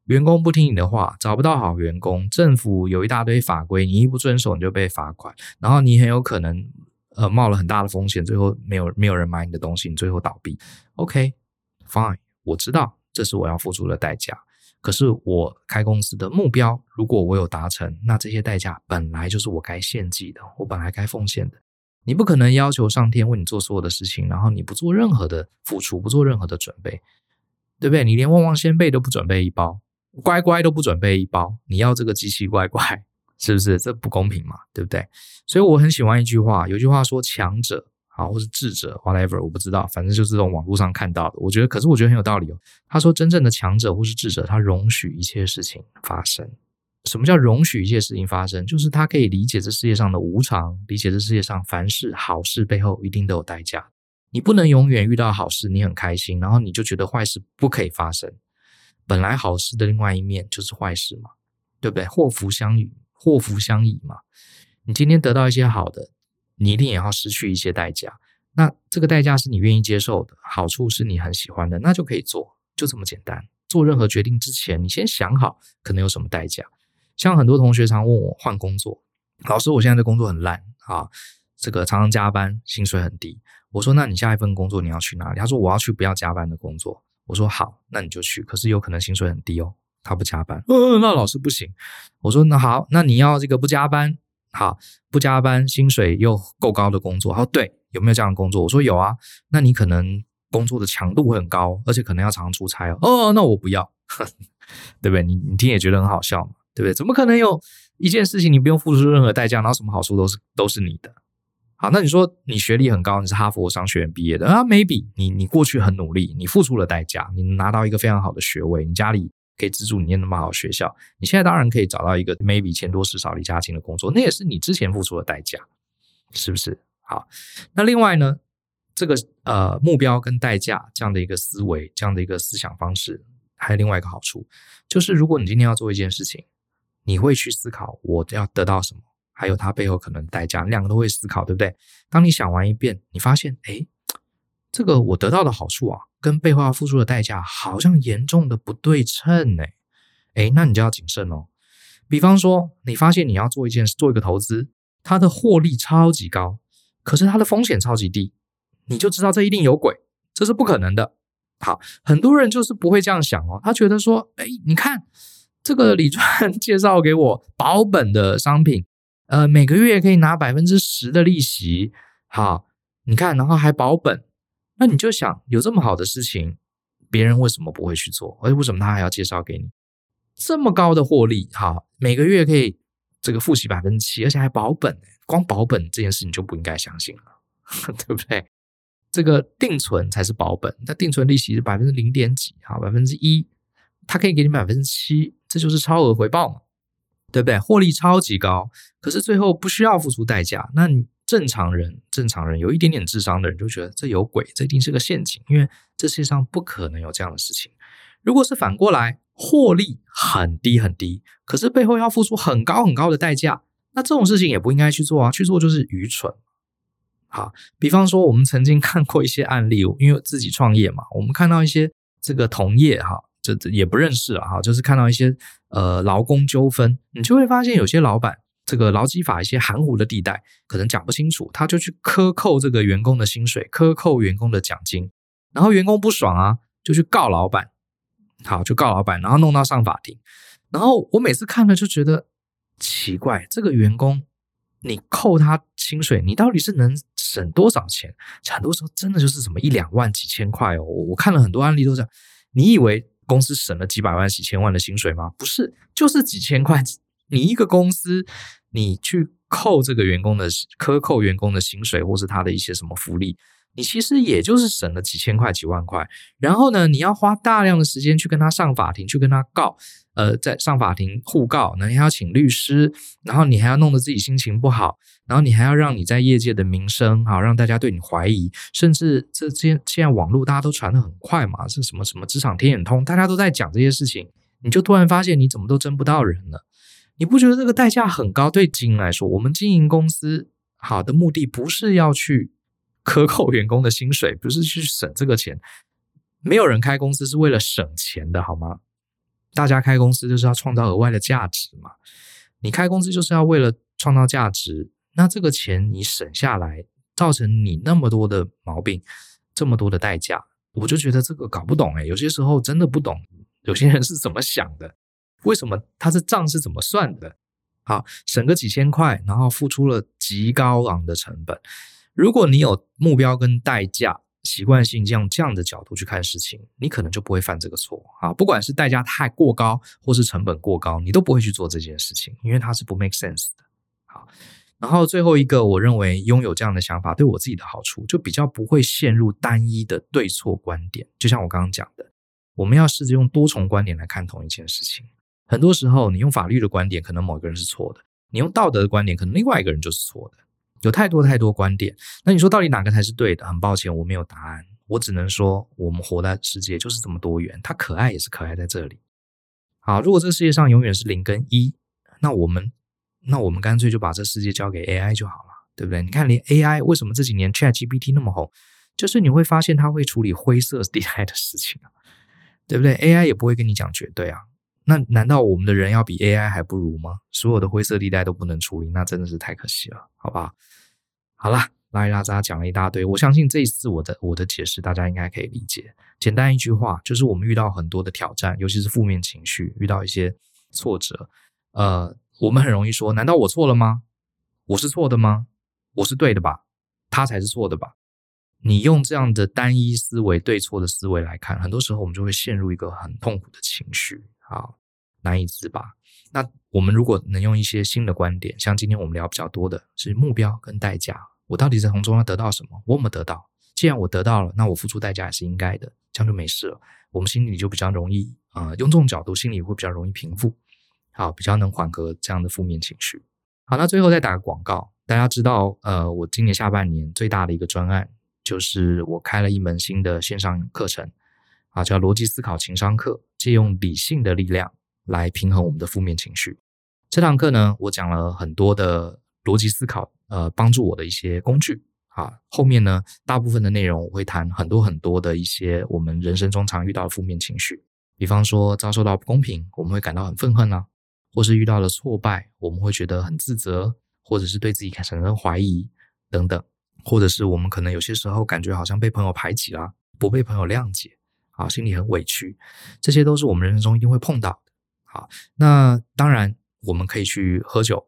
员工不听你的话，找不到好员工，政府有一大堆法规，你一不遵守你就被罚款，然后你很有可能呃冒了很大的风险，最后没有没有人买你的东西，你最后倒闭。OK，fine，我知道这是我要付出的代价，可是我开公司的目标，如果我有达成，那这些代价本来就是我该献祭的，我本来该奉献的。你不可能要求上天为你做所有的事情，然后你不做任何的付出，不做任何的准备，对不对？你连旺旺仙贝都不准备一包。乖乖都不准备一包，你要这个机器乖乖，是不是？这不公平嘛，对不对？所以我很喜欢一句话，有句话说强者啊，或是智者，whatever，我不知道，反正就是这种网络上看到的。我觉得，可是我觉得很有道理哦。他说，真正的强者或是智者，他容许一切事情发生。什么叫容许一切事情发生？就是他可以理解这世界上的无常，理解这世界上凡事好事背后一定都有代价。你不能永远遇到好事，你很开心，然后你就觉得坏事不可以发生。本来好事的另外一面就是坏事嘛，对不对？祸福相与，祸福相倚嘛。你今天得到一些好的，你一定也要失去一些代价。那这个代价是你愿意接受的，好处是你很喜欢的，那就可以做，就这么简单。做任何决定之前，你先想好可能有什么代价。像很多同学常问我换工作，老师，我现在的工作很烂啊，这个常常加班，薪水很低。我说，那你下一份工作你要去哪里？他说我要去不要加班的工作。我说好，那你就去，可是有可能薪水很低哦。他不加班，呃，那老师不行。我说那好，那你要这个不加班，好，不加班，薪水又够高的工作。他说对，有没有这样的工作？我说有啊。那你可能工作的强度会很高，而且可能要常常出差哦。哦，那我不要，对不对？你你听也觉得很好笑嘛，对不对？怎么可能有一件事情你不用付出任何代价，然后什么好处都是都是你的？好，那你说你学历很高，你是哈佛商学院毕业的啊？Maybe 你你过去很努力，你付出了代价，你拿到一个非常好的学位，你家里可以资助你念那么好学校，你现在当然可以找到一个 Maybe 钱多事少离家近的工作，那也是你之前付出的代价，是不是？好，那另外呢，这个呃目标跟代价这样的一个思维，这样的一个思想方式，还有另外一个好处，就是如果你今天要做一件事情，你会去思考我要得到什么。还有它背后可能代价，两个都会思考，对不对？当你想完一遍，你发现，哎，这个我得到的好处啊，跟背后要付出的代价好像严重的不对称，呢，哎，那你就要谨慎哦。比方说，你发现你要做一件事，做一个投资，它的获利超级高，可是它的风险超级低，你就知道这一定有鬼，这是不可能的。好，很多人就是不会这样想哦，他觉得说，哎，你看这个李专 介绍给我保本的商品。呃，每个月可以拿百分之十的利息，好，你看，然后还保本，那你就想，有这么好的事情，别人为什么不会去做？而且为什么他还要介绍给你？这么高的获利，好，每个月可以这个付息百分之七，而且还保本，光保本这件事你就不应该相信了，对不对？这个定存才是保本，那定存利息是百分之零点几，好，百分之一，他可以给你百分之七，这就是超额回报嘛。对不对？获利超级高，可是最后不需要付出代价。那你正常人，正常人有一点点智商的人就觉得这有鬼，这一定是个陷阱，因为这世界上不可能有这样的事情。如果是反过来，获利很低很低，可是背后要付出很高很高的代价，那这种事情也不应该去做啊，去做就是愚蠢。好，比方说我们曾经看过一些案例，因为自己创业嘛，我们看到一些这个同业哈。这这也不认识了哈，就是看到一些呃劳工纠纷，你就会发现有些老板这个劳基法一些含糊的地带，可能讲不清楚，他就去克扣这个员工的薪水，克扣员工的奖金，然后员工不爽啊，就去告老板，好，就告老板，然后弄到上法庭。然后我每次看了就觉得奇怪，这个员工你扣他薪水，你到底是能省多少钱？很多时候真的就是什么一两万、几千块哦。我看了很多案例都这样，你以为？公司省了几百万、几千万的薪水吗？不是，就是几千块。你一个公司，你去扣这个员工的、克扣员工的薪水，或是他的一些什么福利，你其实也就是省了几千块、几万块。然后呢，你要花大量的时间去跟他上法庭，去跟他告。呃，在上法庭互告，那你还要请律师，然后你还要弄得自己心情不好，然后你还要让你在业界的名声好，让大家对你怀疑，甚至这这现在网络大家都传得很快嘛，是什么什么职场天眼通，大家都在讲这些事情，你就突然发现你怎么都争不到人了，你不觉得这个代价很高？对经营来说，我们经营公司好的目的不是要去克扣员工的薪水，不是去省这个钱，没有人开公司是为了省钱的，好吗？大家开公司就是要创造额外的价值嘛，你开公司就是要为了创造价值，那这个钱你省下来，造成你那么多的毛病，这么多的代价，我就觉得这个搞不懂诶，有些时候真的不懂，有些人是怎么想的，为什么他的账是怎么算的？好，省个几千块，然后付出了极高昂的成本，如果你有目标跟代价。习惯性这样这样的角度去看事情，你可能就不会犯这个错啊。不管是代价太过高，或是成本过高，你都不会去做这件事情，因为它是不 make sense 的。好，然后最后一个，我认为拥有这样的想法对我自己的好处，就比较不会陷入单一的对错观点。就像我刚刚讲的，我们要试着用多重观点来看同一件事情。很多时候，你用法律的观点，可能某一个人是错的；你用道德的观点，可能另外一个人就是错的。有太多太多观点，那你说到底哪个才是对的？很抱歉，我没有答案。我只能说，我们活的世界就是这么多元，它可爱也是可爱在这里。好，如果这世界上永远是零跟一，那我们那我们干脆就把这世界交给 AI 就好了，对不对？你看，连 AI 为什么这几年 ChatGPT 那么红，就是你会发现它会处理灰色地带的事情啊，对不对？AI 也不会跟你讲绝对啊。那难道我们的人要比 AI 还不如吗？所有的灰色地带都不能处理，那真的是太可惜了，好吧？好啦，拉里拉杂讲了一大堆，我相信这一次我的我的解释大家应该可以理解。简单一句话，就是我们遇到很多的挑战，尤其是负面情绪，遇到一些挫折，呃，我们很容易说：难道我错了吗？我是错的吗？我是对的吧？他才是错的吧？你用这样的单一思维、对错的思维来看，很多时候我们就会陷入一个很痛苦的情绪。好，难以自拔。那我们如果能用一些新的观点，像今天我们聊比较多的是目标跟代价，我到底在从中要得到什么？我有没得到？既然我得到了，那我付出代价也是应该的，这样就没事了。我们心里就比较容易啊、呃，用这种角度，心里会比较容易平复，好，比较能缓和这样的负面情绪。好，那最后再打个广告，大家知道，呃，我今年下半年最大的一个专案，就是我开了一门新的线上课程。啊，叫逻辑思考情商课，借用理性的力量来平衡我们的负面情绪。这堂课呢，我讲了很多的逻辑思考，呃，帮助我的一些工具。啊，后面呢，大部分的内容我会谈很多很多的一些我们人生中常遇到的负面情绪，比方说遭受到不公平，我们会感到很愤恨啊；或是遇到了挫败，我们会觉得很自责，或者是对自己产生怀疑等等；或者是我们可能有些时候感觉好像被朋友排挤了，不被朋友谅解。啊，心里很委屈，这些都是我们人生中一定会碰到的。好，那当然我们可以去喝酒，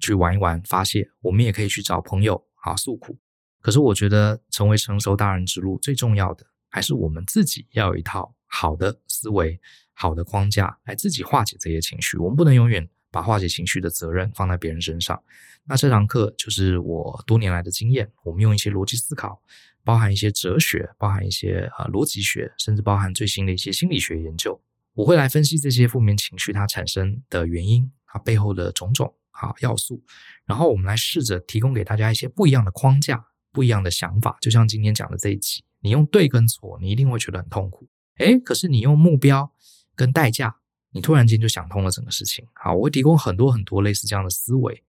去玩一玩发泄，我们也可以去找朋友啊诉苦。可是我觉得，成为成熟大人之路最重要的，还是我们自己要有一套好的思维、好的框架来自己化解这些情绪。我们不能永远把化解情绪的责任放在别人身上。那这堂课就是我多年来的经验，我们用一些逻辑思考。包含一些哲学，包含一些啊逻辑学，甚至包含最新的一些心理学研究。我会来分析这些负面情绪它产生的原因，它背后的种种啊要素。然后我们来试着提供给大家一些不一样的框架，不一样的想法。就像今天讲的这一集，你用对跟错，你一定会觉得很痛苦。诶，可是你用目标跟代价，你突然间就想通了整个事情。好，我会提供很多很多类似这样的思维。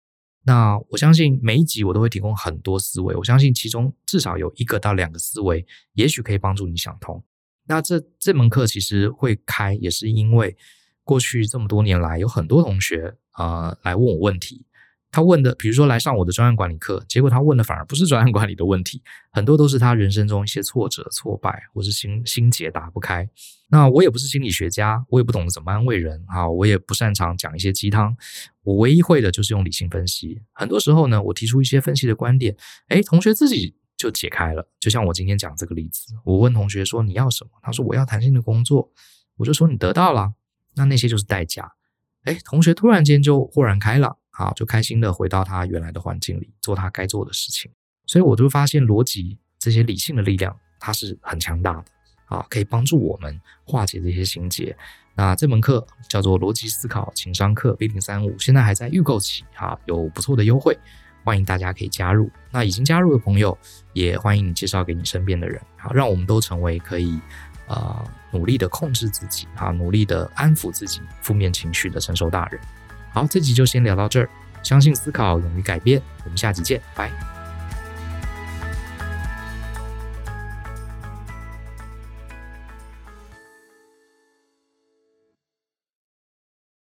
那我相信每一集我都会提供很多思维，我相信其中至少有一个到两个思维，也许可以帮助你想通。那这这门课其实会开，也是因为过去这么多年来，有很多同学啊、呃、来问我问题。他问的，比如说来上我的专案管理课，结果他问的反而不是专案管理的问题，很多都是他人生中一些挫折、挫败，或是心心结打不开。那我也不是心理学家，我也不懂得怎么安慰人，啊，我也不擅长讲一些鸡汤。我唯一会的就是用理性分析。很多时候呢，我提出一些分析的观点，诶，同学自己就解开了。就像我今天讲这个例子，我问同学说你要什么？他说我要弹性的工作。我就说你得到了，那那些就是代价。诶，同学突然间就豁然开朗。好，就开心的回到他原来的环境里，做他该做的事情。所以我就发现逻辑这些理性的力量，它是很强大的啊，可以帮助我们化解这些心结。那这门课叫做逻辑思考情商课 B 零三五，现在还在预购期啊，有不错的优惠，欢迎大家可以加入。那已经加入的朋友，也欢迎你介绍给你身边的人，好，让我们都成为可以呃努力的控制自己啊，努力的安抚自己负面情绪的成熟大人。好，这集就先聊到这儿。相信思考，勇于改变。我们下集见，拜。